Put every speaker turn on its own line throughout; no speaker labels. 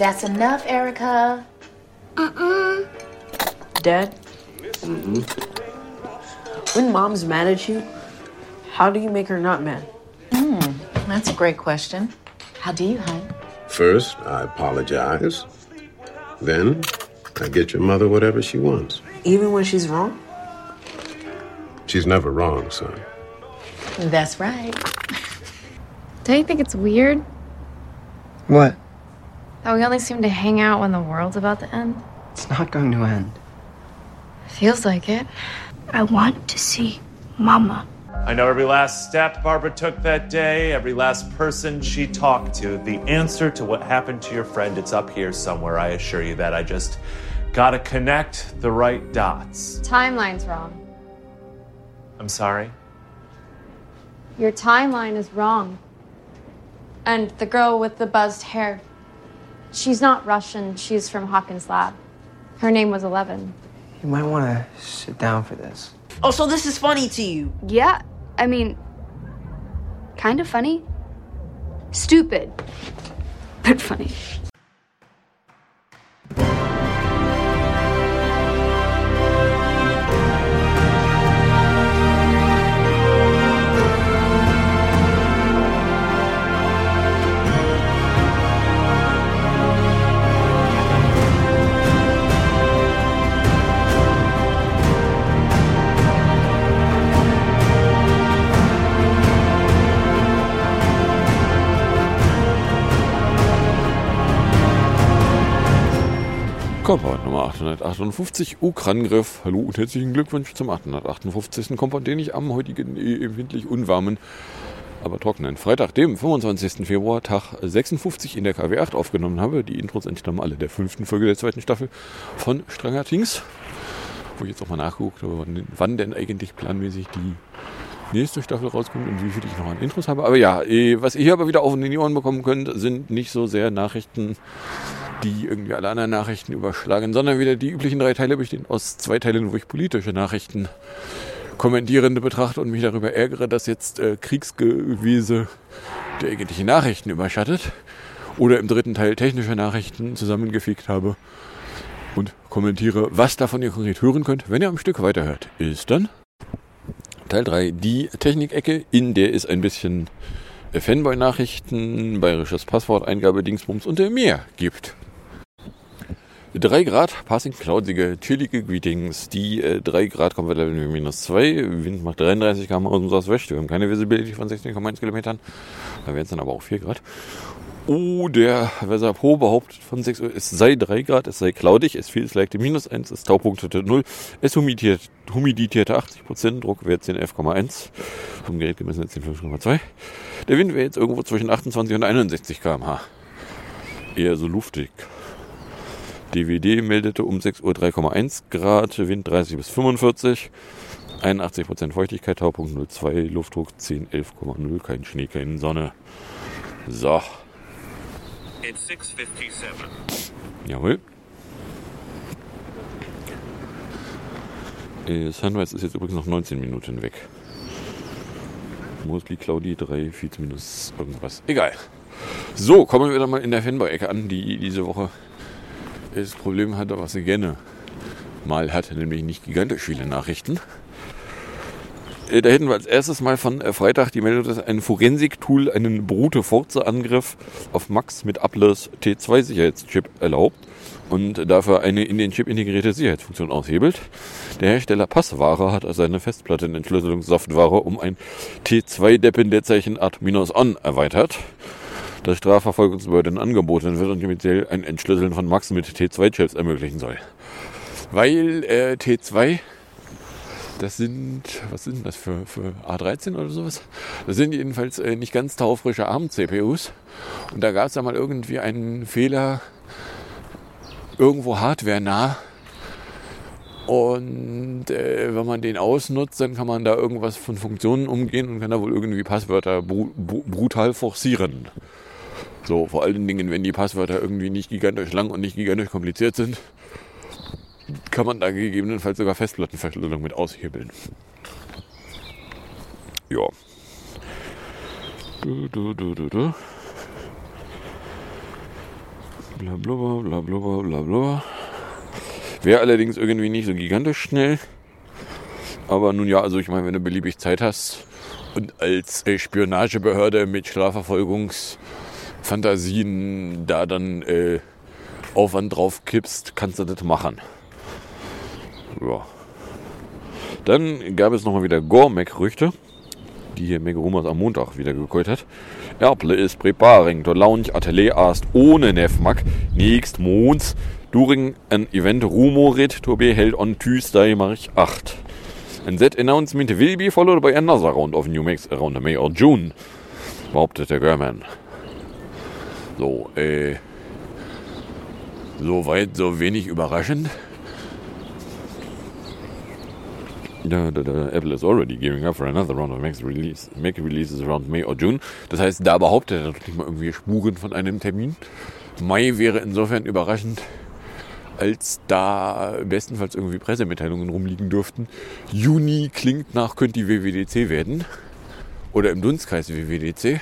That's enough, Erica.
Dad, when mom's mad at you, how do you make her not mad?
Hmm, that's a great question. How do you, hon?
First, I apologize. Then, I get your mother whatever she wants.
Even when she's wrong?
She's never wrong, son.
That's right.
Don't you think it's weird
What?
That we only seem to hang out when the world's about to end?
It's not going to end.
Feels like it.
I want to see Mama.
I know every last step Barbara took that day, every last person she talked to. The answer to what happened to your friend, it's up here somewhere, I assure you that. I just gotta connect the right dots.
Timeline's wrong.
I'm sorry.
Your timeline is wrong. And the girl with the buzzed hair, she's not Russian, she's from Hawkins Lab. Her name was Eleven.
You might want to sit down for this.
Oh, so this is funny to you.
Yeah, I mean, kind of funny. Stupid, but funny.
858, Ukrangriff. Hallo und herzlichen Glückwunsch zum 858. Kompott, den ich am heutigen äh, empfindlich unwarmen, aber trockenen Freitag, dem 25. Februar, Tag 56 in der KW8 aufgenommen habe. Die Intros entstammen alle der fünften Folge der zweiten Staffel von Stranger Things. Wo ich jetzt auch mal nachgeguckt habe, wann, denn eigentlich planmäßig die nächste Staffel rauskommt und wie viel ich noch an Intros habe. Aber ja, äh, was ihr hier aber wieder auf die Ohren bekommen könnt, sind nicht so sehr Nachrichten, die irgendwie alle anderen Nachrichten überschlagen, sondern wieder die üblichen drei Teile bestehen aus zwei Teilen, wo ich politische Nachrichten kommentierende betrachte und mich darüber ärgere, dass jetzt äh, Kriegsgewese der eigentlichen Nachrichten überschattet. Oder im dritten Teil technische Nachrichten zusammengefickt habe und kommentiere, was davon ihr konkret hören könnt, wenn ihr am Stück weiterhört. Ist dann Teil 3 die Technikecke, in der es ein bisschen Fanboy-Nachrichten, bayerisches Passwort, Eingabe, Dingsbums und mehr gibt. 3 Grad, passing cloudige, chillige Greetings. Die äh, 3 Grad wir Level minus 2. Wind macht 33 km aus dem Southwest. Wir haben keine Visibility von 16,1 Kilometern. Da wären es dann aber auch 4 Grad. Oh, der Weser Pro behauptet von 6 Uhr, es sei 3 Grad, es sei cloudig, es feels like minus 1, es Taupunktete 0, es humidiert, humidierte 80 Prozent, Druckwert 10,11,1, vom Gerät gemessen jetzt 10,5,2. Der Wind wäre jetzt irgendwo zwischen 28 und 61 km/h. Eher so luftig. DWD meldete um 6 Uhr 3,1 Grad, Wind 30 bis 45, 81 Prozent Feuchtigkeit, Taupunkt 0,2, Luftdruck 10, 11,0, kein Schnee, keine Sonne. So.
It's 657.
Jawohl. Äh, Sunrise ist jetzt übrigens noch 19 Minuten weg. Mostly Cloudy 3, viel minus irgendwas. Egal. So, kommen wir wieder mal in der Fanboy-Ecke an, die diese Woche das Problem hatte, was sie gerne mal hatte, nämlich nicht gigantisch viele Nachrichten. Äh, Da hätten wir als erstes mal von äh, Freitag die Meldung, dass ein Forensik-Tool einen Brute Forza-Angriff auf Max mit Ablers T2-Sicherheitschip erlaubt und dafür eine in den Chip integrierte Sicherheitsfunktion aushebelt. Der Hersteller Passware hat also seine Festplattenentschlüsselungssoftware um ein T2-Dependerzeichen Ad-On erweitert. Das Strafverfolgungsbehörden angeboten wird und speziell ein Entschlüsseln von Max mit T2-Chips ermöglichen soll. Weil äh, T2 das sind, was sind das für, für A13 oder sowas? Das sind jedenfalls äh, nicht ganz taufrische ARM-CPUs. Und da gab es ja mal irgendwie einen Fehler, irgendwo hardware-nah. Und äh, wenn man den ausnutzt, dann kann man da irgendwas von Funktionen umgehen und kann da wohl irgendwie Passwörter bru bru brutal forcieren. So, vor allen Dingen, wenn die Passwörter irgendwie nicht gigantisch lang und nicht gigantisch kompliziert sind, kann man da gegebenenfalls sogar Festplattenverschlüsselung mit aushebeln. Ja. Du, du, du, du, du. Bla bla bla bla bla bla. Wäre allerdings irgendwie nicht so gigantisch schnell. Aber nun ja, also ich meine, wenn du beliebig Zeit hast und als Spionagebehörde mit Strafverfolgungsfantasien da dann äh, Aufwand drauf kippst, kannst du das machen. Ja. Dann gab es nochmal wieder Gore-Mac-Gerüchte, die hier Meg Rumors am Montag wieder gekäut hat. Apple is preparing to launch Atelier erst ohne Nefmac next month during an event rumored to be held on Tuesday, March 8. And that announcement will be followed by another round of new Macs around May or June, behauptet der German. So, äh, so weit, so wenig überraschend. Da, da, da, Apple is already gearing up for another round of Mac, release, Mac releases around May or June. Das heißt, da behauptet er doch nicht mal irgendwie Spuren von einem Termin. Mai wäre insofern überraschend, als da bestenfalls irgendwie Pressemitteilungen rumliegen dürften. Juni klingt nach, könnte die WWDC werden. Oder im Dunstkreis WWDC. Da, da, da, da, da.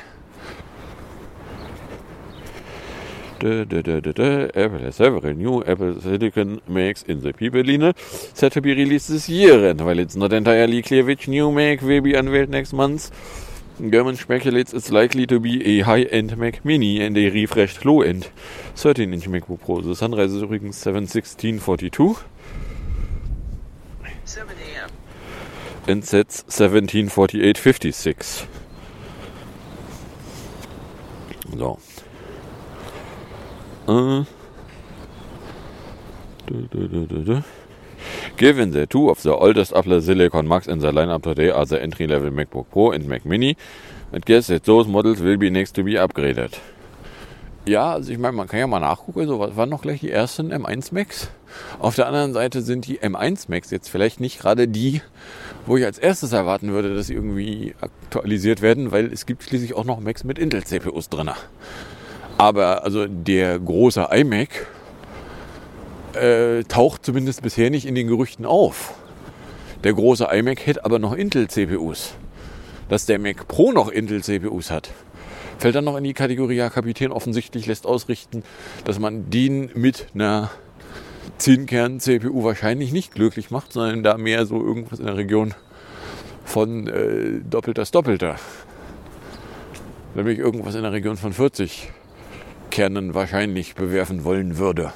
Apple has several new Apple Silicon Macs in the P Berliner set to be released this year, and while it's not entirely clear which new Mac will be unveiled next month, German speculates it's likely to be a high-end Mac Mini and a refreshed low-end 13-inch MacBook Pro. The Sunrise ist übrigens 71642
7 a.m.
and sets 174856. So. Äh. Du, du, du. Given the two of the oldest Apple Silicon Macs in the lineup today are the entry-level MacBook Pro and Mac Mini, I guess that those models will be next to be upgraded. Ja, also ich meine, man kann ja mal nachgucken, so was waren noch gleich die ersten M1 Macs. Auf der anderen Seite sind die M1 Macs jetzt vielleicht nicht gerade die, wo ich als erstes erwarten würde, dass sie irgendwie aktualisiert werden, weil es gibt schließlich auch noch Macs mit Intel CPUs drin. Aber also der große iMac äh, taucht zumindest bisher nicht in den Gerüchten auf. Der große iMac hätte aber noch Intel-CPUs. Dass der Mac Pro noch Intel-CPUs hat, fällt dann noch in die Kategorie, ja, Kapitän offensichtlich lässt ausrichten, dass man den mit einer 10-Kern-CPU wahrscheinlich nicht glücklich macht, sondern da mehr so irgendwas in der Region von äh, doppeltes Doppelter. Nämlich irgendwas in der Region von 40 Kernen wahrscheinlich bewerfen wollen würde.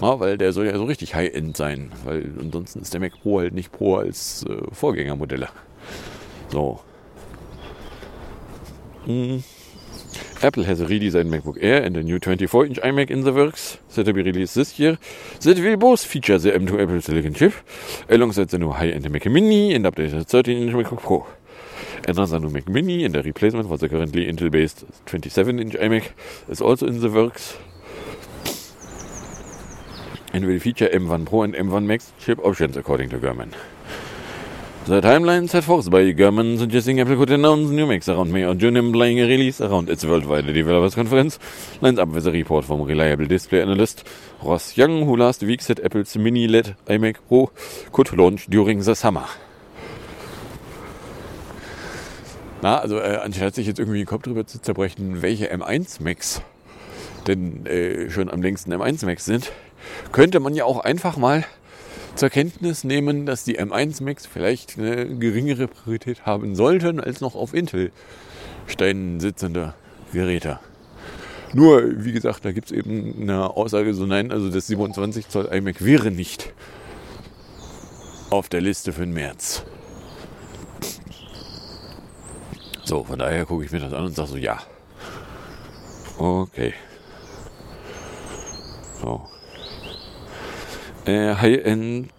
Ja, weil der soll ja so richtig High-End sein, weil ansonsten ist der Mac Pro halt nicht Pro als äh, Vorgängermodelle. So. Mm. Apple has redesigned MacBook Air and a new 24-inch iMac in the works, set to be released this year, that will both feature the M2 Apple Silicon chip, alongside the new high-end Mac Mini and updated 13-inch MacBook Pro. Another new Mac Mini and a replacement for the currently Intel-based 27-inch iMac is also in the works, and will feature M1 Pro and M1 Max chip options according to German. The timeline set forth by German suggesting Apple could announce new Macs around May or June implying a release around its worldwide developers conference lines up with a report from reliable display analyst Ross Young, who last week said Apple's mini LED iMac Pro could launch during the summer. Na, also äh, anstatt sich jetzt irgendwie den Kopf drüber zu zerbrechen, welche M1 Macs denn äh, schon am längsten M1 Macs sind, könnte man ja auch einfach mal zur Kenntnis nehmen, dass die M1 Macs vielleicht eine geringere Priorität haben sollten als noch auf Intel-Steinen sitzende Geräte. Nur, wie gesagt, da gibt es eben eine Aussage so, nein, also das 27 Zoll iMac wäre nicht auf der Liste für den März. So, von daher gucke ich mir das an und sage so, ja. Okay. So. Äh, High-End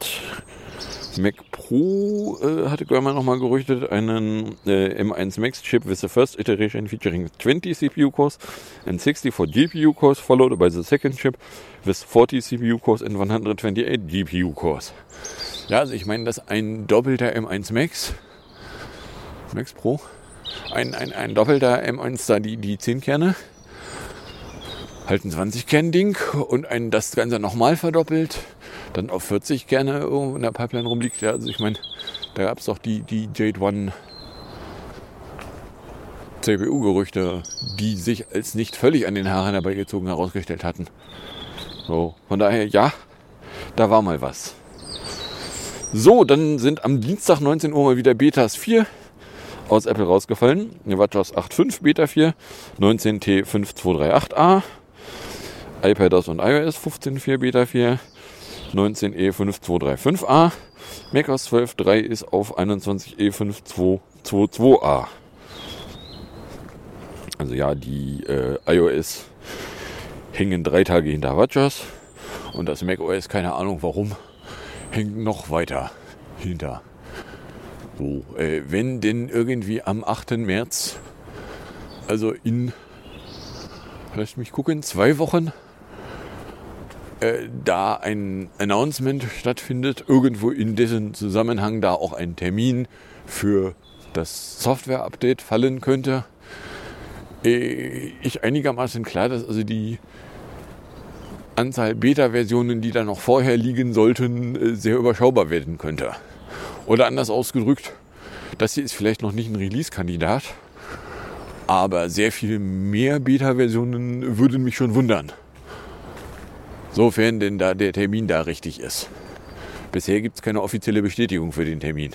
Mac Pro äh, hatte Görman nochmal gerüchtet, einen äh, M1 Max Chip with the first iteration featuring 20 CPU cores and 64 GPU cores, followed by the second chip with 40 CPU cores and 128 GPU cores. Ja, also ich meine, dass ein doppelter M1 Max, Max Pro, ein, ein, ein doppelter M1 da die, die 10 Kerne, halt ein 20 Kern Ding und ein das Ganze nochmal verdoppelt, dann auf 40 Kerne irgendwo in der Pipeline rumliegt. Ja, also ich meine, da gab es doch die, die Jade One CPU-Gerüchte, die sich als nicht völlig an den Haaren herbeigezogen herausgestellt hatten. So, von daher, ja, da war mal was. So, dann sind am Dienstag 19 Uhr mal wieder Betas 4 aus Apple rausgefallen. Eine WatchOS 8.5 Beta 4, 19T5238A, iPadOS und iOS 15.4 Beta 4, 19E5235A, macOS 12.3 ist auf 21E5222A. Also ja, die äh, iOS hängen drei Tage hinter WatchOS und das macOS, keine Ahnung warum, hängt noch weiter hinter. So, äh, wenn denn irgendwie am 8. März, also in, lass mich gucken, zwei Wochen, äh, da ein Announcement stattfindet, irgendwo in dessen Zusammenhang da auch ein Termin für das Software-Update fallen könnte, äh, ich einigermaßen klar, dass also die Anzahl Beta-Versionen, die da noch vorher liegen sollten, äh, sehr überschaubar werden könnte. Oder anders ausgedrückt, das hier ist vielleicht noch nicht ein Release-Kandidat, aber sehr viel mehr Beta-Versionen würden mich schon wundern. Sofern denn da der Termin da richtig ist. Bisher gibt es keine offizielle Bestätigung für den Termin.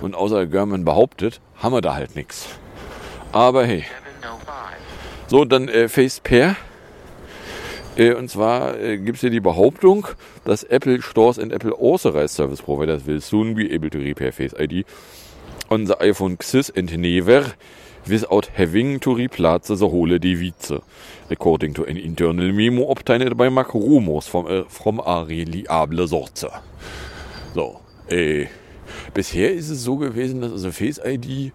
Und außer German behauptet, haben wir da halt nichts. Aber hey. So, dann äh, Face Pair. Äh, und zwar äh, gibt es hier die Behauptung, dass Apple Stores and Apple Authorized Service Providers will soon be able to repair Face ID on the iPhone XS and never without having to replace the whole device, according to an internal memo obtained by Mark Rumors from, uh, from a reliable source. So, äh, bisher ist es so gewesen, dass also Face ID,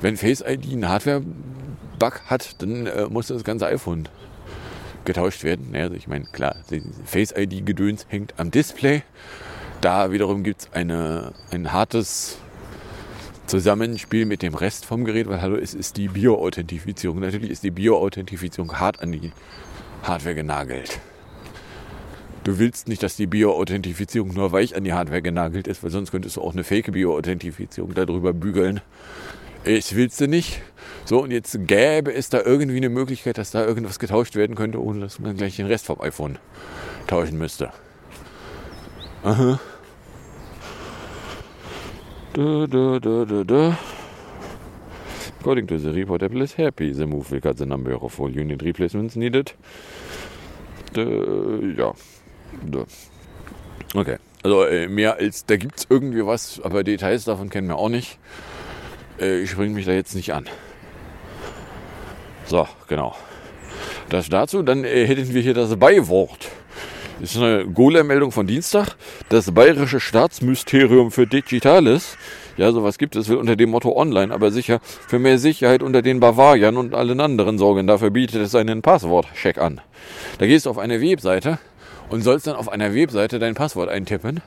wenn Face ID einen Hardware-Bug hat, dann äh, muss das ganze iPhone getauscht werden. Also ich meine, klar, Face ID-Gedöns hängt am Display. Da wiederum gibt es ein hartes Zusammenspiel mit dem Rest vom Gerät, weil hallo, es ist die Bio-Authentifizierung. Natürlich ist die Bio-Authentifizierung hart an die Hardware genagelt. Du willst nicht, dass die Bio-Authentifizierung nur weich an die Hardware genagelt ist, weil sonst könntest du auch eine fake Bio-Authentifizierung darüber bügeln. Ich willst du nicht. So, und jetzt gäbe es da irgendwie eine Möglichkeit, dass da irgendwas getauscht werden könnte, ohne dass man gleich den Rest vom iPhone tauschen müsste. Aha. Da, da, da, da, da. According to the report, Apple is happy. The move will cut the number of all unit replacements needed. Da, ja. Da. Okay. Also äh, mehr als, da gibt es irgendwie was, aber Details davon kennen wir auch nicht. Äh, ich springe mich da jetzt nicht an. So, genau. Das dazu. Dann äh, hätten wir hier das Beiwort. Das ist eine Golem-Meldung von Dienstag. Das Bayerische Staatsmysterium für Digitales. Ja, sowas gibt es, will unter dem Motto online, aber sicher für mehr Sicherheit unter den Bavariern und allen anderen sorgen. Dafür bietet es einen Passwortcheck an. Da gehst du auf eine Webseite und sollst dann auf einer Webseite dein Passwort eintippen.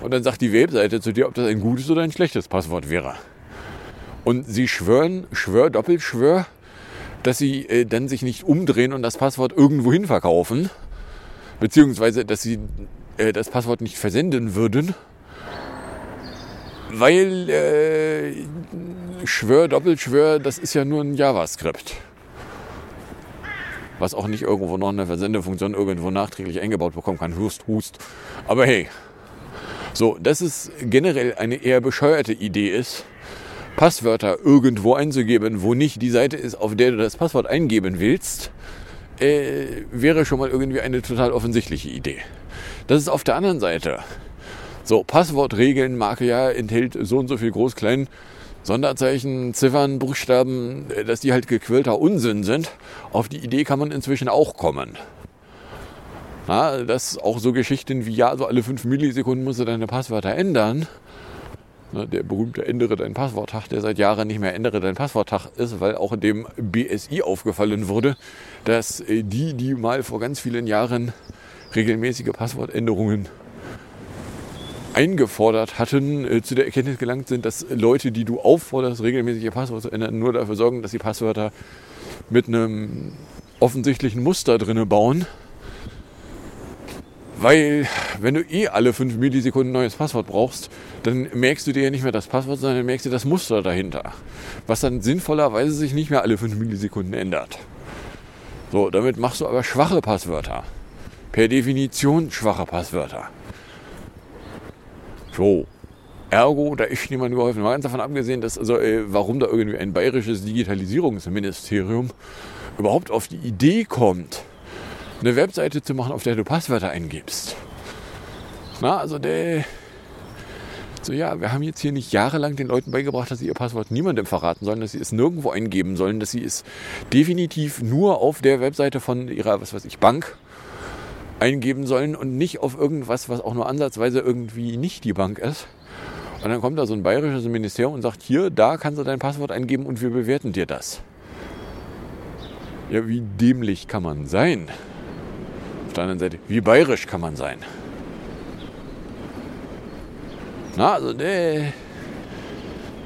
Und dann sagt die Webseite zu dir, ob das ein gutes oder ein schlechtes Passwort wäre. Und sie schwören, schwör, doppelt schwör, dass sie äh, dann sich nicht umdrehen und das Passwort irgendwo hin verkaufen, beziehungsweise dass sie äh, das Passwort nicht versenden würden, weil äh, Schwör, Doppelschwör, das ist ja nur ein JavaScript. Was auch nicht irgendwo noch eine Versendefunktion irgendwo nachträglich eingebaut bekommen kann. Hust, hust. Aber hey, so, dass es generell eine eher bescheuerte Idee ist, Passwörter irgendwo einzugeben, wo nicht die Seite ist, auf der du das Passwort eingeben willst, äh, wäre schon mal irgendwie eine total offensichtliche Idee. Das ist auf der anderen Seite. So, Passwortregeln, Marke ja, enthält so und so viel groß, klein, Sonderzeichen, Ziffern, Buchstaben, äh, dass die halt gequillter Unsinn sind. Auf die Idee kann man inzwischen auch kommen. Na, dass auch so Geschichten wie, ja, so alle fünf Millisekunden musst du deine Passwörter ändern. Na, der berühmte Ändere dein Passworttag, der seit Jahren nicht mehr Ändere dein Passworttag ist, weil auch dem BSI aufgefallen wurde, dass äh, die, die mal vor ganz vielen Jahren regelmäßige Passwortänderungen eingefordert hatten, äh, zu der Erkenntnis gelangt sind, dass Leute, die du aufforderst, regelmäßige Passwörter zu ändern, nur dafür sorgen, dass die Passwörter mit einem offensichtlichen Muster drinne bauen, Weil, wenn du eh alle 5 Millisekunden ein neues Passwort brauchst, dann merkst du dir ja nicht mehr das Passwort, sondern merkst du das Muster dahinter. Was dann sinnvollerweise sich nicht mehr alle 5 Millisekunden ändert. So, damit machst du aber schwache Passwörter. Per Definition schwache Passwörter. So. Ergo, da ist niemand geholfen. Mal ganz davon abgesehen, dass, also, äh, warum da irgendwie ein bayerisches Digitalisierungsministerium überhaupt auf die Idee kommt, eine Webseite zu machen, auf der du Passwörter eingibst. Na, also der. So, ja, wir haben jetzt hier nicht jahrelang den Leuten beigebracht, dass sie ihr Passwort niemandem verraten sollen, dass sie es nirgendwo eingeben sollen, dass sie es definitiv nur auf der Webseite von ihrer, was weiß ich, Bank eingeben sollen und nicht auf irgendwas, was auch nur ansatzweise irgendwie nicht die Bank ist. Und dann kommt da so ein bayerisches Ministerium und sagt, hier, da kannst du dein Passwort eingeben und wir bewerten dir das. Ja, wie dämlich kann man sein? Der anderen Seite, wie bayerisch kann man sein? Na, also, ne.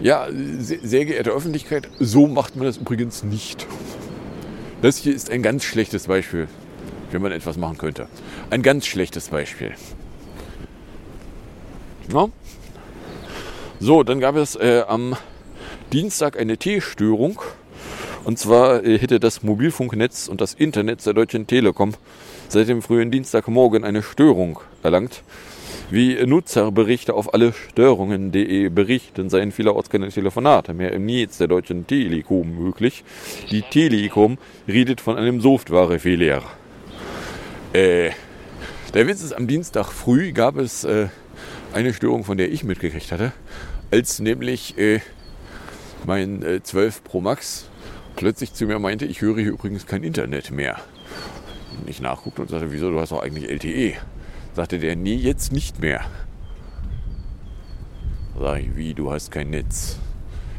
Ja, sehr, sehr geehrte Öffentlichkeit, so macht man das übrigens nicht. Das hier ist ein ganz schlechtes Beispiel, wenn man etwas machen könnte. Ein ganz schlechtes Beispiel. Na? So, dann gab es äh, am Dienstag eine T-Störung. Und zwar äh, hätte das Mobilfunknetz und das Internet der Deutschen Telekom seit dem frühen Dienstagmorgen eine Störung erlangt. Wie Nutzerberichte auf alle Störungen.de berichten, seien vielerorts keine Telefonate mehr im Netz der Deutschen Telekom möglich. Die Telekom redet von einem Softwarefehler. Äh, der Witz ist, am Dienstag früh gab es äh, eine Störung, von der ich mitgekriegt hatte, als nämlich äh, mein äh, 12 Pro Max plötzlich zu mir meinte, ich höre hier übrigens kein Internet mehr. Und ich nachguckte und sagte, wieso, du hast doch eigentlich LTE. Sagte der, nee, jetzt nicht mehr. Sag ich, wie, du hast kein Netz.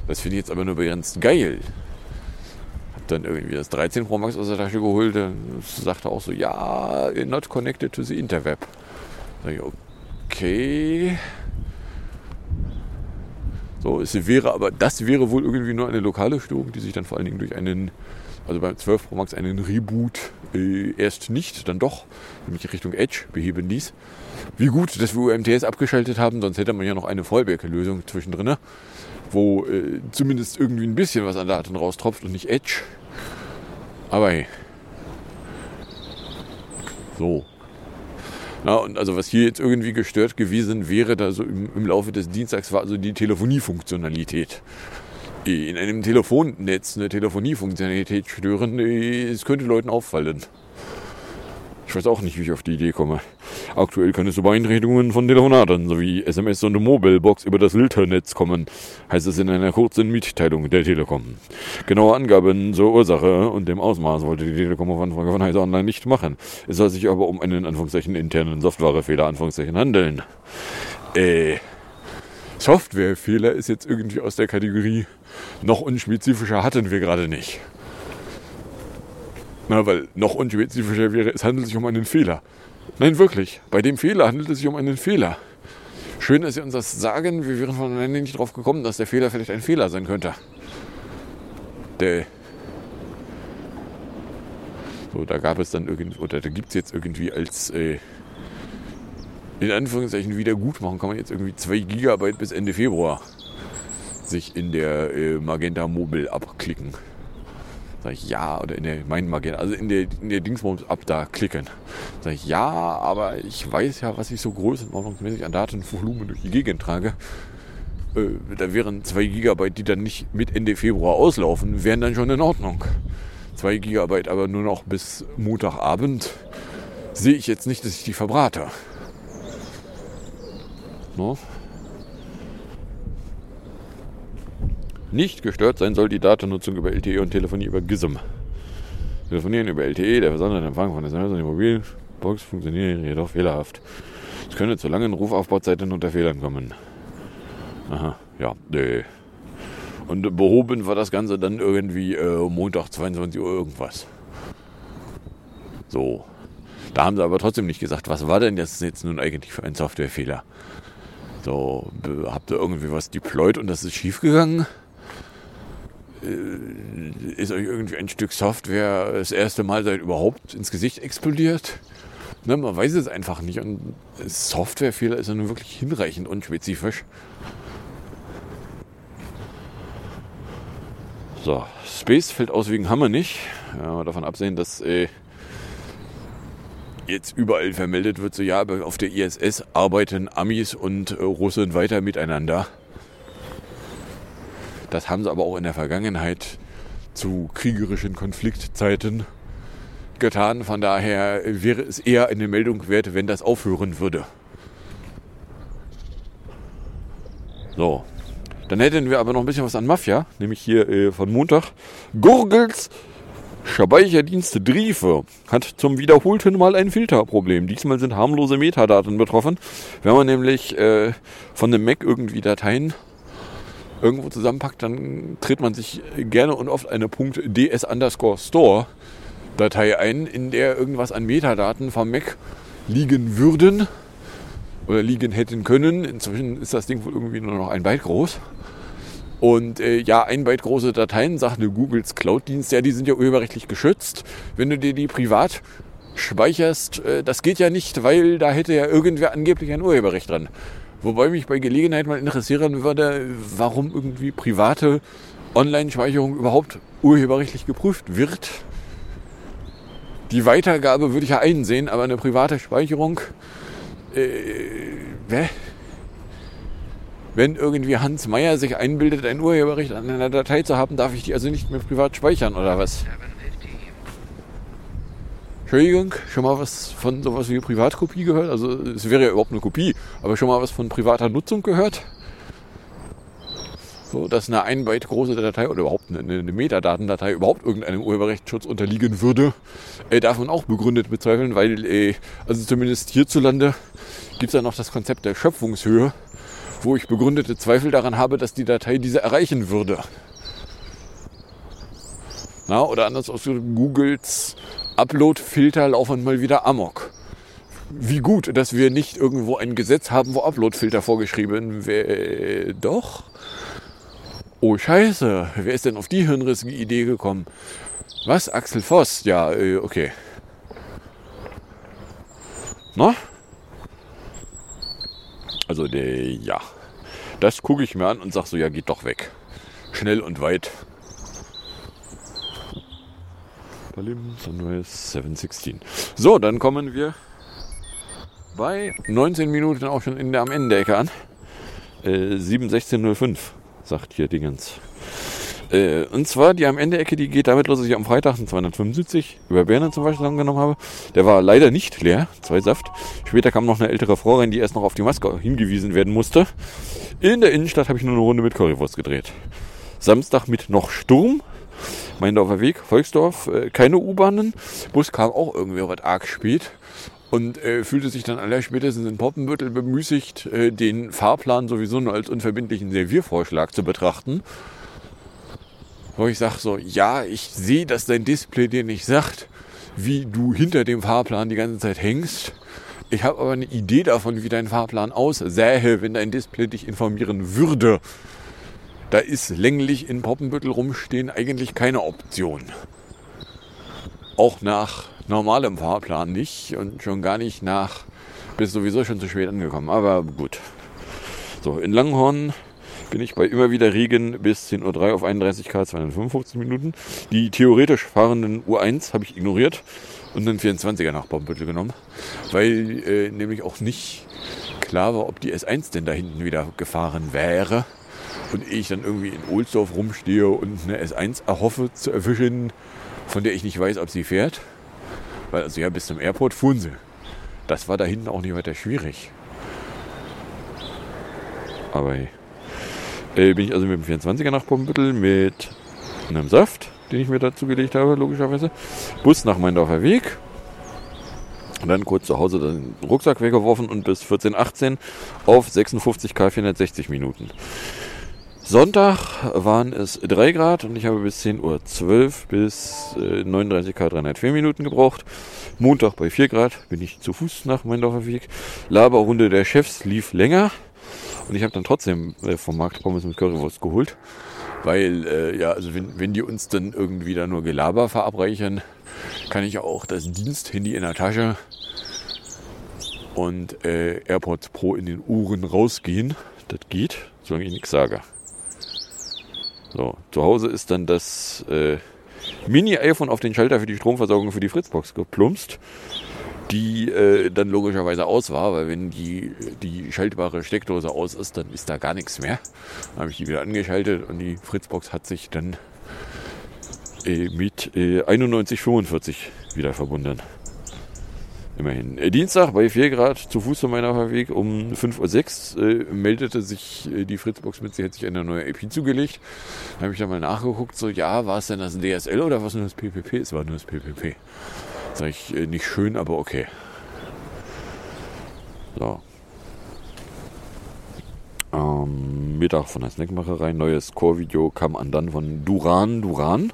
Das finde ich jetzt aber nur begrenzt geil. Hab dann irgendwie das 13 Pro Max aus der Tasche geholt. Dann sagte auch so, ja, not connected to the interweb. Sag ich, okay. So, es wäre aber, das wäre wohl irgendwie nur eine lokale Störung, die sich dann vor allen Dingen durch einen, also beim 12 Pro Max einen Reboot äh, erst nicht, dann doch, nämlich Richtung Edge beheben ließ. Wie gut, dass wir UMTS abgeschaltet haben, sonst hätte man ja noch eine Vollberg-Lösung zwischendrin, ne? wo äh, zumindest irgendwie ein bisschen was an Daten raustropft und nicht Edge. Aber hey. So. Na, und also was hier jetzt irgendwie gestört gewesen wäre, da so im, im Laufe des Dienstags war also die Telefoniefunktionalität. In einem Telefonnetz eine Telefoniefunktionalität stören, es könnte Leuten auffallen. Ich weiß auch nicht, wie ich auf die Idee komme. Aktuell kann es zu Beeinträchtigungen von Telefonaten sowie SMS und Mobilbox über das Lilternetz kommen, heißt es in einer kurzen Mitteilung der Telekom. Genaue Angaben zur Ursache und dem Ausmaß wollte die Telekom auf Anfrage von Heise Online nicht machen. Es soll sich aber um einen Anführungszeichen internen Softwarefehler Anführungszeichen handeln. Äh, Softwarefehler ist jetzt irgendwie aus der Kategorie noch unspezifischer hatten wir gerade nicht. Na, weil noch unspezifischer wäre, es handelt sich um einen Fehler. Nein, wirklich. Bei dem Fehler handelt es sich um einen Fehler. Schön, dass Sie uns das sagen. Wir wären von alleine nicht drauf gekommen, dass der Fehler vielleicht ein Fehler sein könnte. Der so, da gab es dann irgendwie, oder da gibt es jetzt irgendwie als, äh, in Anführungszeichen, Wiedergutmachen, kann man jetzt irgendwie 2 Gigabyte bis Ende Februar sich in der äh, Magenta Mobile abklicken. Sag ich ja, oder in der mein Magenta, also in der, in der Dingsbums ab da klicken. Sag ich ja, aber ich weiß ja, was ich so größenordnungsmäßig an Datenvolumen durch die Gegend trage. Äh, da wären 2 Gigabyte, die dann nicht mit Ende Februar auslaufen, wären dann schon in Ordnung. 2 Gigabyte aber nur noch bis Montagabend sehe ich jetzt nicht, dass ich die verbrate. No? Nicht gestört sein soll die Datennutzung über LTE und Telefonie über GISM. Telefonieren über LTE, der Versand und Empfang von SMS und die Mobilbox funktionieren jedoch fehlerhaft. Es könne zu langen Rufaufbauzeiten unter Fehlern kommen. Aha, ja, nee. Und behoben war das Ganze dann irgendwie äh, Montag 22 Uhr irgendwas. So. Da haben sie aber trotzdem nicht gesagt, was war denn das jetzt nun eigentlich für ein Softwarefehler? So, habt ihr irgendwie was deployed und das ist schiefgegangen? Äh, ist euch irgendwie ein Stück Software das erste Mal seit überhaupt ins Gesicht explodiert? Ne, man weiß es einfach nicht. Und Softwarefehler ist ja nun wirklich hinreichend unspezifisch. So, Space fällt aus wegen Hammer nicht. Ja, davon absehen, dass äh, jetzt überall vermeldet wird, so ja, auf der ISS arbeiten Amis und äh, Russen weiter miteinander. Das haben sie aber auch in der Vergangenheit zu kriegerischen Konfliktzeiten getan. Von daher wäre es eher eine Meldung wert, wenn das aufhören würde. So, dann hätten wir aber noch ein bisschen was an Mafia, nämlich hier äh, von Montag. Gurgels Speicherdienst Driefe hat zum wiederholten Mal ein Filterproblem. Diesmal sind harmlose Metadaten betroffen. Wenn man nämlich äh, von einem Mac irgendwie Dateien irgendwo zusammenpackt, dann tritt man sich gerne und oft eine .ds underscore store Datei ein, in der irgendwas an Metadaten vom Mac liegen würden oder liegen hätten können. Inzwischen ist das Ding wohl irgendwie nur noch ein Byte groß. Und äh, ja, ein Byte große Dateien, sagt eine Googles Cloud-Dienst, ja, die sind ja urheberrechtlich geschützt. Wenn du dir die privat speicherst, äh, das geht ja nicht, weil da hätte ja irgendwer angeblich ein Urheberrecht dran. Wobei mich bei Gelegenheit mal interessieren würde, warum irgendwie private Online-Speicherung überhaupt urheberrechtlich geprüft wird. Die Weitergabe würde ich ja einsehen, aber eine private Speicherung, äh, wenn irgendwie Hans Meyer sich einbildet, ein Urheberrecht an einer Datei zu haben, darf ich die also nicht mehr privat speichern oder was? Entschuldigung, schon mal was von sowas wie Privatkopie gehört? Also es wäre ja überhaupt eine Kopie, aber schon mal was von privater Nutzung gehört? So, dass eine 1 Byte große Datei oder überhaupt eine, eine Metadatendatei überhaupt irgendeinem Urheberrechtsschutz unterliegen würde, äh, darf man auch begründet bezweifeln, weil, äh, also zumindest hierzulande gibt es ja noch das Konzept der Schöpfungshöhe, wo ich begründete Zweifel daran habe, dass die Datei diese erreichen würde. Na, oder anders ausgedrückt, Googles Upload-Filter laufen mal wieder amok. Wie gut, dass wir nicht irgendwo ein Gesetz haben, wo Upload-Filter vorgeschrieben wäre. Doch? Oh Scheiße, wer ist denn auf die hirnrissige Idee gekommen? Was? Axel Voss? Ja, äh, okay. Na? Also der, ja. Das gucke ich mir an und sag so, ja, geht doch weg. Schnell und weit. Berlin Sunrise 716. So, dann kommen wir bei 19 Minuten auch schon in der am Ende Ecke an. Äh, 71605, sagt hier Dingens. Äh, und zwar die am Ende Ecke, die geht damit los, dass ich am Freitag einen 275 über Berne zum Beispiel angenommen habe. Der war leider nicht leer, zwei Saft. Später kam noch eine ältere Frau rein, die erst noch auf die Maske hingewiesen werden musste. In der Innenstadt habe ich nur eine Runde mit Currywurst gedreht. Samstag mit noch Sturm. Meindorfer Weg, Volksdorf, äh, keine U-Bahnen. Bus kam auch irgendwie was arg spät und äh, fühlte sich dann allerspätestens in Poppenbüttel bemüßigt, äh, den Fahrplan sowieso nur als unverbindlichen Serviervorschlag zu betrachten. Wo ich sage so, ja, ich sehe, dass dein Display dir nicht sagt, wie du hinter dem Fahrplan die ganze Zeit hängst. Ich habe aber eine Idee davon, wie dein Fahrplan aussähe, wenn dein Display dich informieren würde. Da ist länglich in Poppenbüttel rumstehen eigentlich keine Option. Auch nach normalem Fahrplan nicht und schon gar nicht nach, bist sowieso schon zu spät angekommen. Aber gut. So, in Langhorn bin ich bei immer wieder Regen bis 10.03 Uhr auf 31 K 255 Minuten. Die theoretisch fahrenden U1 habe ich ignoriert und einen 24er nach Poppenbüttel genommen, weil äh, nämlich auch nicht klar war, ob die S1 denn da hinten wieder gefahren wäre und ich dann irgendwie in Ohlsdorf rumstehe und eine S1 erhoffe zu erwischen, von der ich nicht weiß, ob sie fährt. Weil also ja, bis zum Airport fuhren sie. Das war da hinten auch nicht weiter schwierig. Aber hey. Äh, bin ich also mit dem 24er nach Poppenbüttel mit einem Saft, den ich mir dazu gelegt habe, logischerweise. Bus nach Meindorfer Weg. Und dann kurz zu Hause den Rucksack weggeworfen und bis 14.18 auf 56 K 460 Minuten. Sonntag waren es 3 Grad und ich habe bis 10.12 Uhr bis äh, 39 K 304 Minuten gebraucht. Montag bei 4 Grad bin ich zu Fuß nach Meindorfer Weg. Laberrunde der Chefs lief länger und ich habe dann trotzdem äh, vom Markt Pommes mit Currywurst geholt. Weil, äh, ja, also wenn, wenn die uns dann irgendwie da nur Gelaber verabreichen, kann ich auch das Diensthandy in der Tasche und äh, AirPods Pro in den Uhren rausgehen. Das geht, solange ich nichts sage. So, zu Hause ist dann das äh, Mini-iPhone auf den Schalter für die Stromversorgung für die Fritzbox geplumpst, die äh, dann logischerweise aus war, weil wenn die, die schaltbare Steckdose aus ist, dann ist da gar nichts mehr. Dann habe ich die wieder angeschaltet und die Fritzbox hat sich dann äh, mit äh, 9145 wieder verbunden. Immerhin. Äh, Dienstag bei 4 Grad zu Fuß von meiner Weg um 5.06 Uhr äh, meldete sich äh, die Fritzbox mit, sie hätte sich eine neue IP zugelegt. Da habe ich dann mal nachgeguckt, so, ja, war es denn das DSL oder was nur das PPP? Es war nur das PPP. Sag ich, äh, nicht schön, aber okay. So. Am Mittag von der Snackmacherei, neues Core-Video kam an dann von Duran Duran.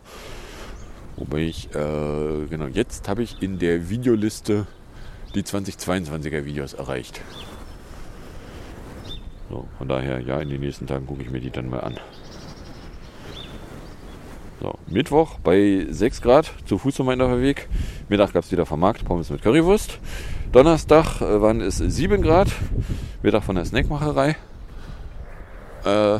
Wobei ich, äh, genau, jetzt habe ich in der Videoliste die 2022er Videos erreicht. So, von daher, ja, in den nächsten Tagen gucke ich mir die dann mal an. So, Mittwoch bei 6 Grad zu Fuß um Weg. Mittag gab es wieder vom Markt Pommes mit Currywurst. Donnerstag äh, waren es 7 Grad. Mittag von der Snackmacherei. Äh,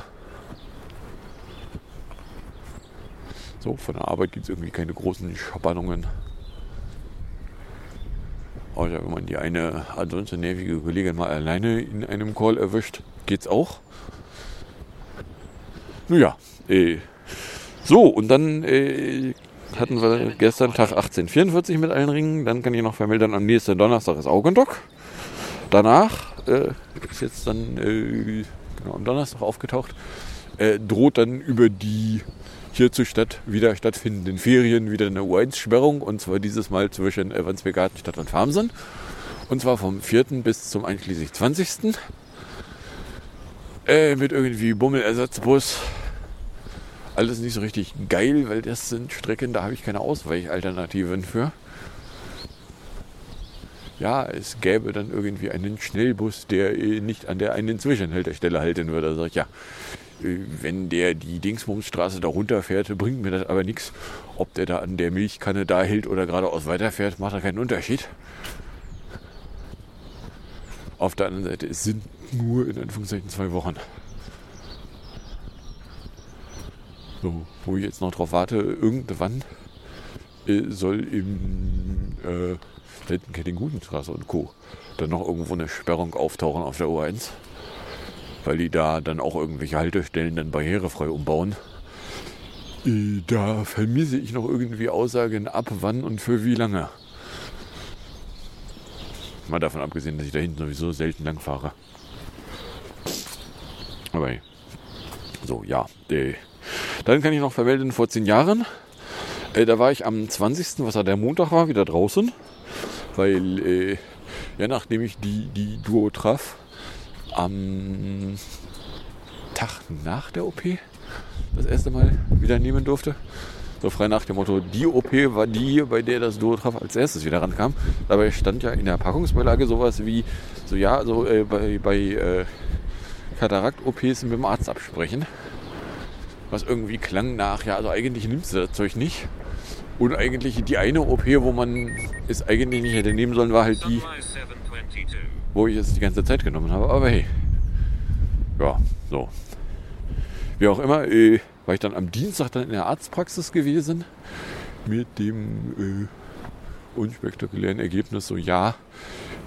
so, von der Arbeit gibt es irgendwie keine großen Spannungen. Außer wenn man die eine ansonsten nervige Kollegin mal alleine in einem Call erwischt, geht's auch. Naja, äh, so, und dann äh, hatten wir gestern Tag 1844 mit allen Ringen. Dann kann ich noch vermelden, am nächsten Donnerstag ist Augendock. Danach äh, ist jetzt dann äh, genau, am Donnerstag aufgetaucht, äh, droht dann über die hier zur Stadt wieder stattfindenden Ferien wieder eine U1-Sperrung und zwar dieses Mal zwischen Evansberg Gartenstadt und Farmsen. Und zwar vom 4. bis zum einschließlich 20. Äh, mit irgendwie Bummelersatzbus. Alles nicht so richtig geil, weil das sind Strecken, da habe ich keine Ausweichalternativen für. Ja, es gäbe dann irgendwie einen Schnellbus, der äh, nicht an der einen Zwischenhaltestelle halten würde. Da ich, ja, wenn der die Dingsbumsstraße da runterfährt, bringt mir das aber nichts. Ob der da an der Milchkanne da hält oder geradeaus weiterfährt, macht da keinen Unterschied. Auf der anderen Seite, es sind nur in Anführungszeichen zwei Wochen. So, wo ich jetzt noch drauf warte, irgendwann äh, soll im äh, Lentenketting-Gutenstraße und Co. dann noch irgendwo eine Sperrung auftauchen auf der U1 weil die da dann auch irgendwelche Haltestellen dann barrierefrei umbauen. Äh, da vermisse ich noch irgendwie Aussagen ab wann und für wie lange. Mal davon abgesehen, dass ich da hinten sowieso selten lang fahre. Aber so, ja. Äh, dann kann ich noch vermelden, vor zehn Jahren, äh, da war ich am 20., was da der Montag war, wieder draußen. Weil, ja, nachdem ich die, die Duo traf, am Tag nach der OP das erste Mal wieder nehmen durfte. So frei nach dem Motto, die OP war die, bei der das Duotraf als erstes wieder rankam. Dabei stand ja in der Packungsbeilage sowas wie, so ja, so äh, bei, bei äh, Katarakt-OPs mit dem Arzt absprechen. Was irgendwie klang nach, ja, also eigentlich nimmst du das Zeug nicht. Und eigentlich die eine OP, wo man es eigentlich nicht hätte nehmen sollen, war halt die, wo ich es die ganze Zeit genommen habe. Aber hey, ja, so. Wie auch immer, äh, war ich dann am Dienstag dann in der Arztpraxis gewesen mit dem äh, unspektakulären Ergebnis, so ja,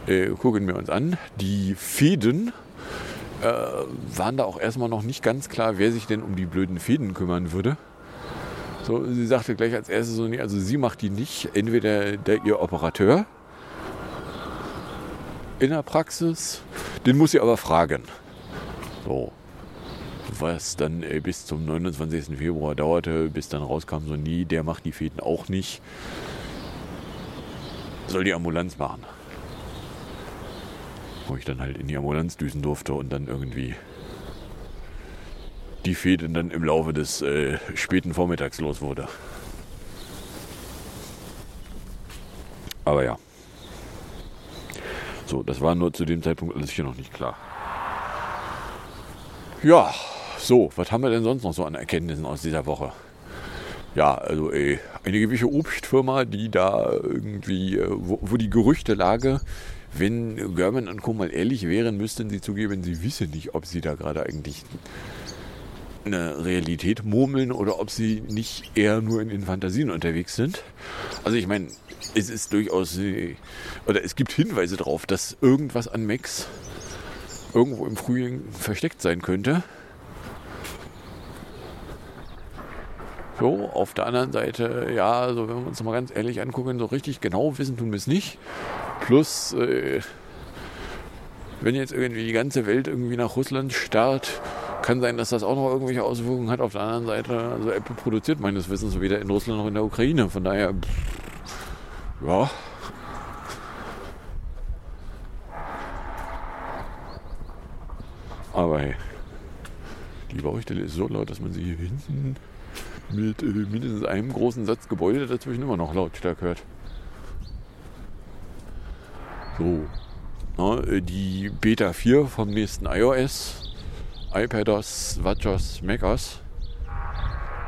äh, gucken wir uns an. Die Fäden äh, waren da auch erstmal noch nicht ganz klar, wer sich denn um die blöden Fäden kümmern würde. So, sie sagte gleich als erstes so, nee, also sie macht die nicht, entweder der, ihr Operateur in der Praxis. Den muss sie aber fragen. So. Was dann bis zum 29. Februar dauerte, bis dann rauskam, so nie, der macht die Fäden auch nicht. Soll die Ambulanz machen. Wo ich dann halt in die Ambulanz düsen durfte und dann irgendwie die Fäden dann im Laufe des äh, späten Vormittags los wurde. Aber ja. So, das war nur zu dem Zeitpunkt alles hier noch nicht klar. Ja, so, was haben wir denn sonst noch so an Erkenntnissen aus dieser Woche? Ja, also ey, eine gewisse Obstfirma, die da irgendwie, äh, wo, wo die Gerüchtelage wenn German und Co. mal ehrlich wären, müssten sie zugeben, sie wissen nicht, ob sie da gerade eigentlich eine Realität murmeln oder ob sie nicht eher nur in den Fantasien unterwegs sind. Also ich meine, es ist durchaus, äh, oder es gibt Hinweise darauf, dass irgendwas an Max irgendwo im Frühling versteckt sein könnte. So, auf der anderen Seite, ja, also wenn wir uns mal ganz ehrlich angucken, so richtig genau wissen tun wir es nicht. Plus, äh, wenn jetzt irgendwie die ganze Welt irgendwie nach Russland starrt, kann sein, dass das auch noch irgendwelche Auswirkungen hat. Auf der anderen Seite, also Apple produziert meines Wissens weder in Russland noch in der Ukraine. Von daher, pff, ja. Aber hey, die Baustelle ist so laut, dass man sie hier hinten mit äh, mindestens einem großen Satz Gebäude dazwischen immer noch lautstark hört. So. Na, äh, die Beta 4 vom nächsten iOS, iPadOS, WatchOS, macOS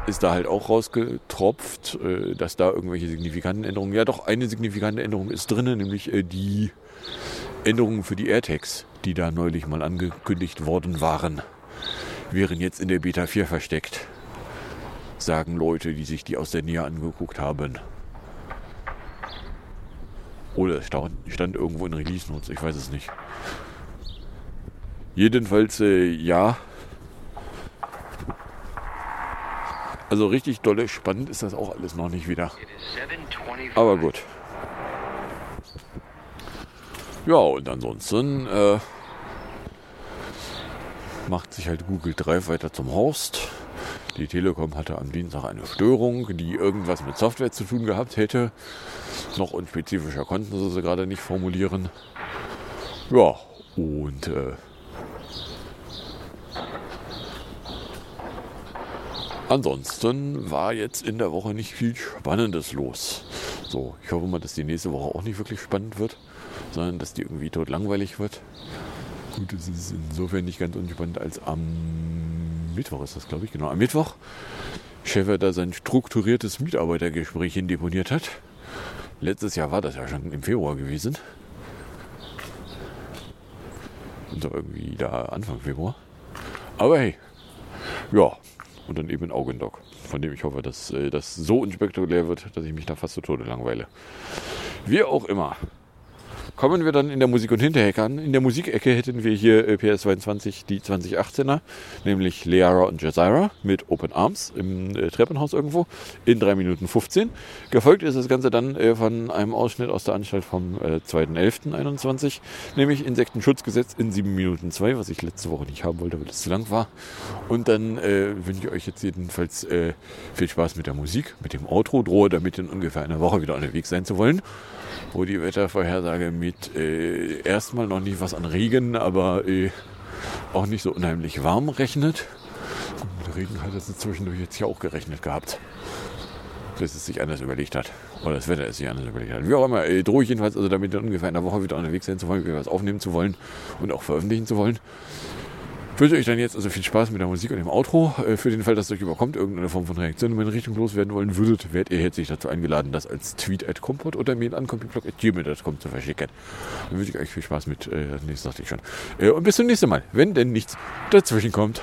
ist da halt auch rausgetropft, äh, dass da irgendwelche signifikanten Änderungen, ja doch, eine signifikante Änderung ist drin, nämlich äh, die Änderungen für die AirTags, die da neulich mal angekündigt worden waren, wären jetzt in der Beta 4 versteckt sagen Leute, die sich die aus der Nähe angeguckt haben. Oder es stand, irgendwo in Release Notes, ich weiß es nicht. Jedenfalls, äh, ja. Also richtig dolle spannend ist das auch alles noch nicht wieder. Aber gut. Ja, und ansonsten äh, macht sich halt Google Drive weiter zum Horst. Die Telekom hatte am Dienstag eine Störung, die irgendwas mit Software zu tun gehabt hätte. Noch unspezifischer konnten sie sie gerade nicht formulieren. Ja, und äh, ansonsten war jetzt in der Woche nicht viel Spannendes los. So, ich hoffe mal, dass die nächste Woche auch nicht wirklich spannend wird, sondern dass die irgendwie tot langweilig wird. Gut, es ist insofern nicht ganz unspannend, als am Mittwoch ist das, glaube ich, genau. Am Mittwoch Schäfer da sein strukturiertes Mitarbeitergespräch hin deponiert hat. Letztes Jahr war das ja schon im Februar gewesen. Und irgendwie da Anfang Februar. Aber hey, ja. Und dann eben ein Augendock, von dem ich hoffe, dass äh, das so unspektakulär wird, dass ich mich da fast zu Tode langweile. Wie auch immer. Kommen wir dann in der Musik- und Hinterhecke an. In der Musikecke hätten wir hier äh, PS22 die 2018er, nämlich Leara und Jazira mit Open Arms im äh, Treppenhaus irgendwo in 3 Minuten 15. Gefolgt ist das Ganze dann äh, von einem Ausschnitt aus der Anstalt vom äh, 2.11.21, nämlich Insektenschutzgesetz in 7 Minuten 2, was ich letzte Woche nicht haben wollte, weil es zu lang war. Und dann äh, wünsche ich euch jetzt jedenfalls äh, viel Spaß mit der Musik, mit dem Outro, drohe damit in ungefähr einer Woche wieder unterwegs sein zu wollen wo die Wettervorhersage mit äh, erstmal noch nicht was an Regen, aber äh, auch nicht so unheimlich warm rechnet. Der Regen hat es zwischendurch jetzt hier auch gerechnet gehabt. Bis es sich anders überlegt hat. Oder das Wetter es sich anders überlegt hat. Wie auch immer, äh, drohe ich jedenfalls also damit in ungefähr einer Woche wieder unterwegs sein zu wollen, wieder was aufnehmen zu wollen und auch veröffentlichen zu wollen. Ich wünsche euch dann jetzt also viel Spaß mit der Musik und dem Outro. Äh, Für den Fall, dass euch überkommt, irgendeine Form von Reaktion in meine Richtung loswerden wollen würdet, werdet ihr herzlich dazu eingeladen, das als Tweet at Compot oder Mail an computerblog.gmail.com zu verschicken. Dann wünsche ich euch viel Spaß mit, äh, das sagte ich schon. Äh, und bis zum nächsten Mal, wenn denn nichts dazwischen kommt.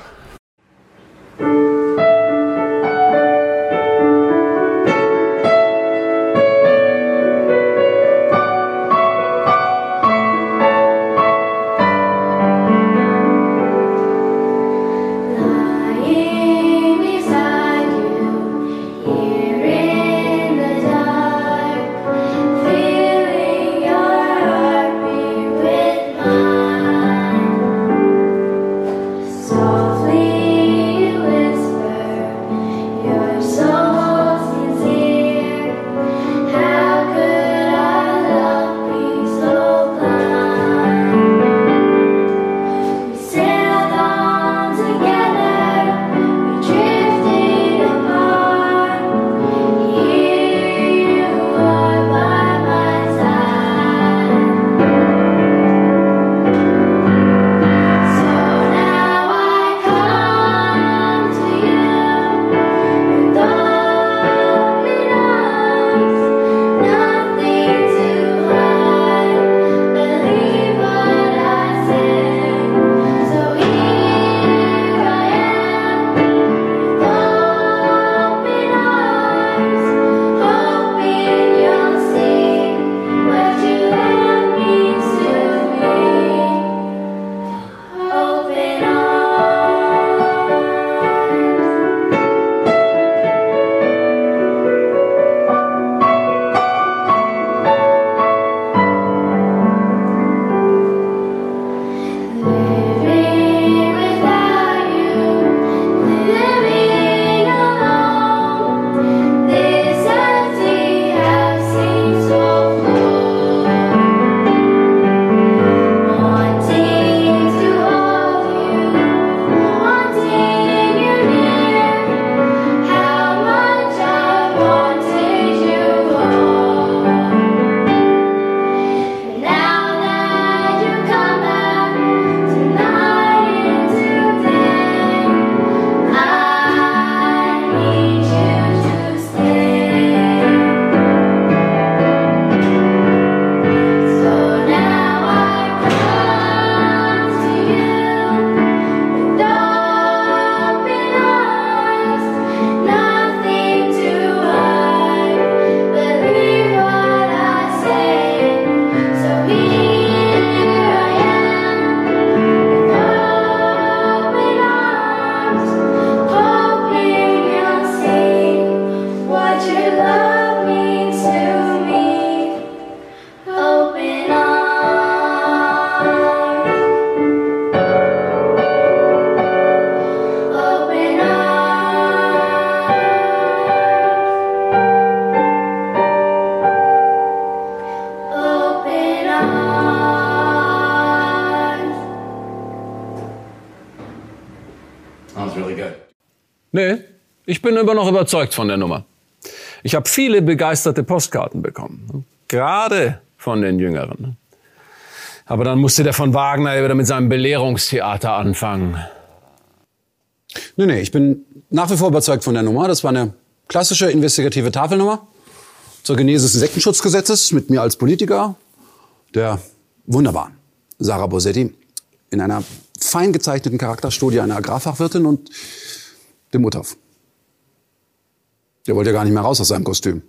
Ich bin immer noch überzeugt von der Nummer. Ich habe viele begeisterte Postkarten bekommen. Gerade von den Jüngeren. Aber dann musste der von Wagner wieder mit seinem Belehrungstheater anfangen.
Nee, nee, ich bin nach wie vor überzeugt von der Nummer. Das war eine klassische investigative Tafelnummer zur Genese des Insektenschutzgesetzes mit mir als Politiker, der wunderbaren Sarah Bosetti, in einer fein gezeichneten Charakterstudie einer Agrarfachwirtin und dem Uthoff. Der wollte ja gar nicht mehr raus aus seinem Kostüm.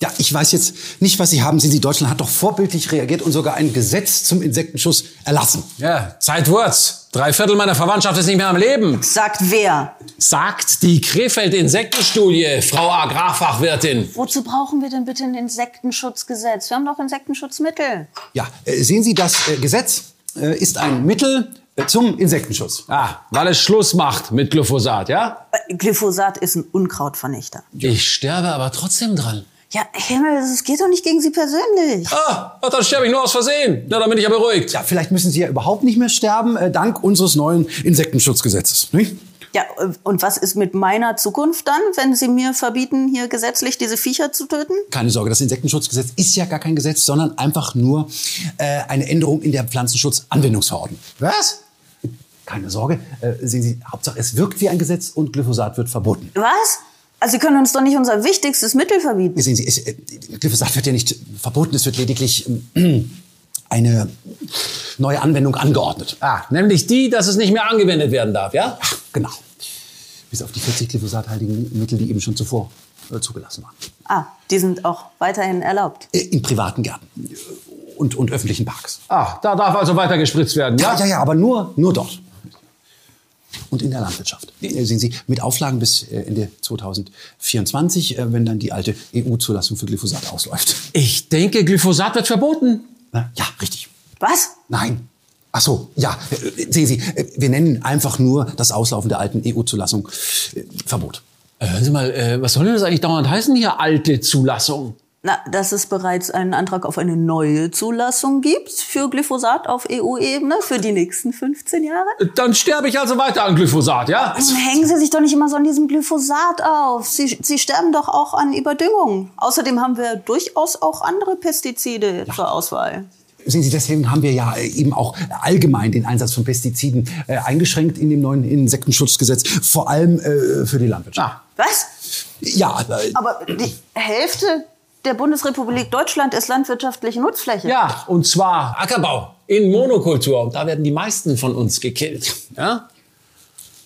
Ja, ich weiß jetzt nicht, was Sie haben. Sie, Sie Deutschland hat doch vorbildlich reagiert und sogar ein Gesetz zum Insektenschutz erlassen.
Ja, Zeit wird's. Drei Viertel meiner Verwandtschaft ist nicht mehr am Leben.
Sagt wer?
Sagt die Krefeld-Insektenstudie, Frau Agrarfachwirtin.
Wozu brauchen wir denn bitte ein Insektenschutzgesetz? Wir haben doch Insektenschutzmittel.
Ja, äh, sehen Sie, das äh, Gesetz äh, ist ein Mittel zum Insektenschutz.
Ah, weil es Schluss macht mit Glyphosat, ja?
Äh, Glyphosat ist ein Unkrautvernichter.
Ich sterbe aber trotzdem dran.
Ja, Himmel, es geht doch nicht gegen Sie persönlich.
Ah, dann sterbe ich nur aus Versehen. Na, dann bin ich ja beruhigt.
Ja, vielleicht müssen Sie ja überhaupt nicht mehr sterben, äh, dank unseres neuen Insektenschutzgesetzes. Nicht?
Ja, äh, und was ist mit meiner Zukunft dann, wenn Sie mir verbieten, hier gesetzlich diese Viecher zu töten?
Keine Sorge, das Insektenschutzgesetz ist ja gar kein Gesetz, sondern einfach nur äh, eine Änderung in der Pflanzenschutzanwendungsverordnung.
Was?
Keine Sorge, äh, sehen Sie, Hauptsache es wirkt wie ein Gesetz und Glyphosat wird verboten.
Was? Also Sie können uns doch nicht unser wichtigstes Mittel verbieten.
Sehen Sie, es, äh, Glyphosat wird ja nicht verboten, es wird lediglich ähm, eine neue Anwendung angeordnet.
Ah, nämlich die, dass es nicht mehr angewendet werden darf, ja?
Ach, genau. Bis auf die 40 glyphosathaltigen Mittel, die eben schon zuvor äh, zugelassen waren.
Ah, die sind auch weiterhin erlaubt.
Äh, in privaten Gärten und, und öffentlichen Parks.
Ah, da darf also weiter gespritzt werden, ja?
Ja, ja, ja, aber nur, nur dort. Und in der Landwirtschaft. Äh, Sehen Sie, mit Auflagen bis äh, Ende 2024, äh, wenn dann die alte EU-Zulassung für Glyphosat ausläuft.
Ich denke, Glyphosat wird verboten.
Na, ja, richtig.
Was?
Nein. Ach so, ja. Sehen Sie, wir nennen einfach nur das Auslaufen der alten EU-Zulassung Verbot.
Hören Sie mal, was soll denn das eigentlich dauernd heißen hier, alte Zulassung?
Na, dass es bereits einen Antrag auf eine neue Zulassung gibt für Glyphosat auf EU-Ebene für die nächsten 15 Jahre?
Dann sterbe ich also weiter an Glyphosat, ja?
Nun hängen Sie sich doch nicht immer so an diesem Glyphosat auf. Sie, Sie sterben doch auch an Überdüngung. Außerdem haben wir durchaus auch andere Pestizide zur Auswahl.
Sehen Sie, deswegen haben wir ja eben auch allgemein den Einsatz von Pestiziden äh, eingeschränkt in dem neuen Insektenschutzgesetz, vor allem äh, für die Landwirtschaft.
Was?
Ja, äh,
Aber die Hälfte der Bundesrepublik Deutschland ist landwirtschaftliche Nutzfläche.
Ja, und zwar Ackerbau in Monokultur. Und da werden die meisten von uns gekillt. Ja?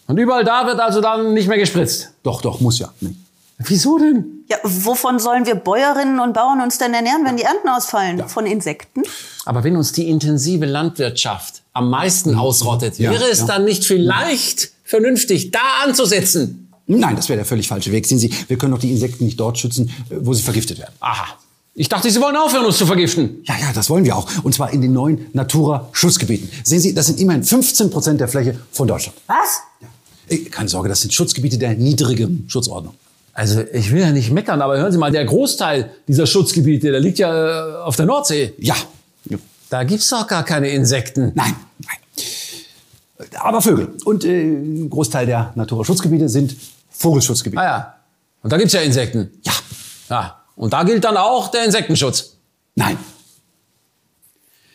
Und überall da wird also dann nicht mehr gespritzt.
Doch, doch, muss ja. Nee.
Wieso denn?
Ja, wovon sollen wir Bäuerinnen und Bauern uns denn ernähren, wenn die Ernten ausfallen? Von Insekten?
Aber wenn uns die intensive Landwirtschaft am meisten ausrottet,
Ja,
wäre es
ja.
dann nicht vielleicht vernünftig, da anzusetzen?
Nein, das wäre der völlig falsche Weg. Sehen Sie, wir können doch die Insekten nicht dort schützen, äh, wo sie vergiftet werden.
Aha. Ich dachte, Sie wollen aufhören, uns zu vergiften.
Ja, ja, das wollen wir auch. Und zwar in den neuen Natura-Schutzgebieten. Sehen Sie, das sind immerhin 15 Prozent der Fläche von Deutschland.
Was?
Äh, Keine Sorge, das sind Schutzgebiete der niedrigen Schutzordnung.
Also ich will ja nicht meckern, aber hören Sie mal, der Großteil dieser Schutzgebiete, der liegt ja äh, auf der Nordsee.
Ja.
Da gibt's doch gar keine Insekten.
Nein, nein. Aber Vögel. Und äh, ein Großteil der Naturschutzgebiete sind Vogelschutzgebiete.
Ah ja. Und da gibt's ja Insekten.
Ja.
Ja. Und da gilt dann auch der Insektenschutz.
Nein.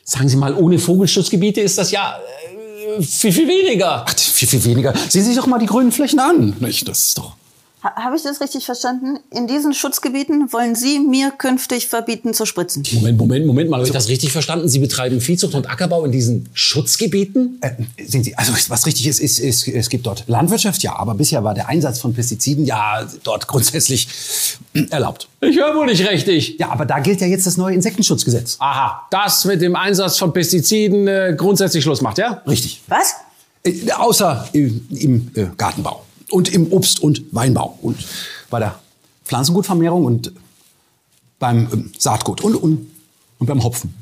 Sagen Sie mal, ohne Vogelschutzgebiete ist das ja äh, viel, viel weniger.
Ach, viel, viel weniger. Sehen Sie sich doch mal die grünen Flächen an. Nicht? Das ist doch...
Ha Habe ich das richtig verstanden? In diesen Schutzgebieten wollen Sie mir künftig verbieten zu spritzen.
Moment, Moment, Moment mal. Habe ich das richtig verstanden? Sie betreiben Viehzucht und Ackerbau in diesen Schutzgebieten?
Äh, sehen Sie, also was richtig ist, ist, ist, es gibt dort Landwirtschaft, ja, aber bisher war der Einsatz von Pestiziden ja dort grundsätzlich erlaubt.
Ich höre wohl nicht richtig.
Ja, aber da gilt ja jetzt das neue Insektenschutzgesetz.
Aha, das mit dem Einsatz von Pestiziden äh, grundsätzlich Schluss macht, ja?
Richtig.
Was?
Äh, außer im, im äh, Gartenbau und im Obst- und Weinbau und bei der Pflanzengutvermehrung und beim ähm, Saatgut und, und, und beim Hopfen.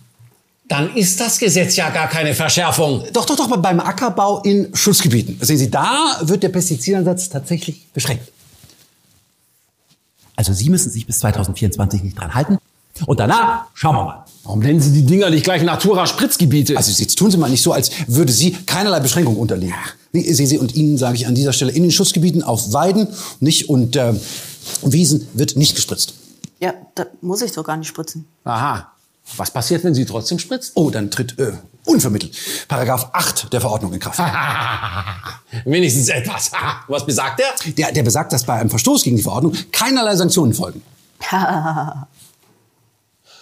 Dann ist das Gesetz ja gar keine Verschärfung.
Doch, doch, doch, beim Ackerbau in Schutzgebieten. Sehen Sie, da wird der Pestizideinsatz tatsächlich beschränkt.
Also Sie müssen sich bis 2024 nicht dran halten.
Und danach schauen wir mal.
Warum nennen Sie die Dinger nicht gleich Natura-Spritzgebiete?
Also jetzt tun Sie mal nicht so, als würde sie keinerlei Beschränkung unterliegen. Nee, Sehen Sie, und Ihnen sage ich an dieser Stelle, in den Schutzgebieten auf Weiden nicht und äh, Wiesen wird nicht gespritzt.
Ja, da muss ich doch gar nicht spritzen.
Aha. Was passiert, wenn Sie trotzdem spritzt?
Oh, dann tritt äh, unvermittelt Paragraph 8 der Verordnung in Kraft.
Wenigstens etwas. Was besagt der?
Der, der besagt, dass bei einem Verstoß gegen die Verordnung keinerlei Sanktionen folgen.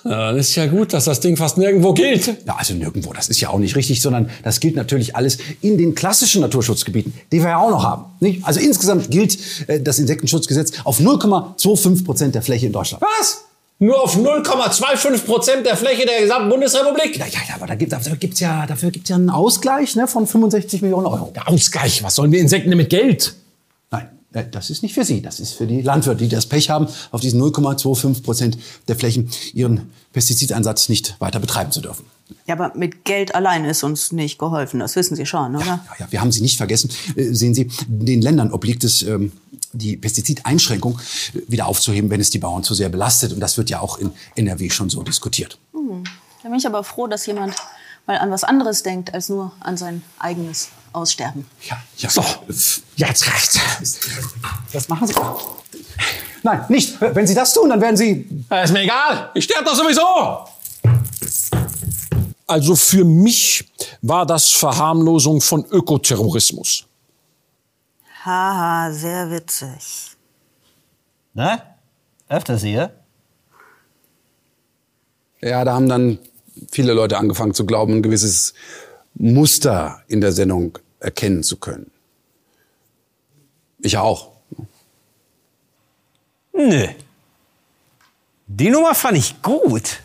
Ja, dann ist ja gut, dass das Ding fast nirgendwo gilt.
Ja, also nirgendwo, das ist ja auch nicht richtig, sondern das gilt natürlich alles in den klassischen Naturschutzgebieten, die wir ja auch noch haben. Nicht? Also insgesamt gilt äh, das Insektenschutzgesetz auf 0,25 Prozent der Fläche in Deutschland.
Was? Nur auf 0,25 Prozent der Fläche der gesamten Bundesrepublik?
Ja, ja, ja aber da gibt, dafür gibt's ja, dafür gibt's ja einen Ausgleich ne, von 65 Millionen Euro.
Der Ausgleich? Was sollen wir Insekten denn mit Geld?
Äh, das ist nicht für Sie. Das ist für die Landwirte, die das Pech haben, auf diesen 0,25 Prozent der Flächen ihren Pestizideinsatz nicht weiter betreiben zu dürfen.
Ja, aber mit Geld allein ist uns nicht geholfen. Das wissen Sie schon, oder?
Ja, ja, wir haben Sie nicht vergessen. Äh, sehen Sie, den Ländern obliegt es, ähm, die Pestizideinschränkung äh, wieder aufzuheben, wenn es die Bauern zu sehr belastet. Und das wird ja auch in NRW schon so diskutiert.
Hm. Da bin ich aber froh, dass jemand mal an was anderes denkt, als nur an sein eigenes Aussterben.
Ja, ja. So, jetzt reicht's. Das machen Sie. Nein, nicht. Wenn Sie das tun, dann werden Sie.
Ist mir egal. Ich sterbe doch sowieso.
Also für mich war das Verharmlosung von Ökoterrorismus.
Haha, sehr witzig.
Ne? Öfters hier?
Ja, da haben dann viele Leute angefangen zu glauben, ein gewisses Muster in der Sendung erkennen zu können. Ich auch.
Nö. Die Nummer fand ich gut.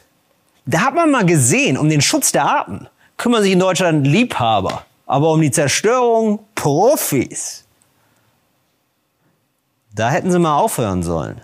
Da hat man mal gesehen, um den Schutz der Arten kümmern sich in Deutschland Liebhaber, aber um die Zerstörung Profis. Da hätten sie mal aufhören sollen.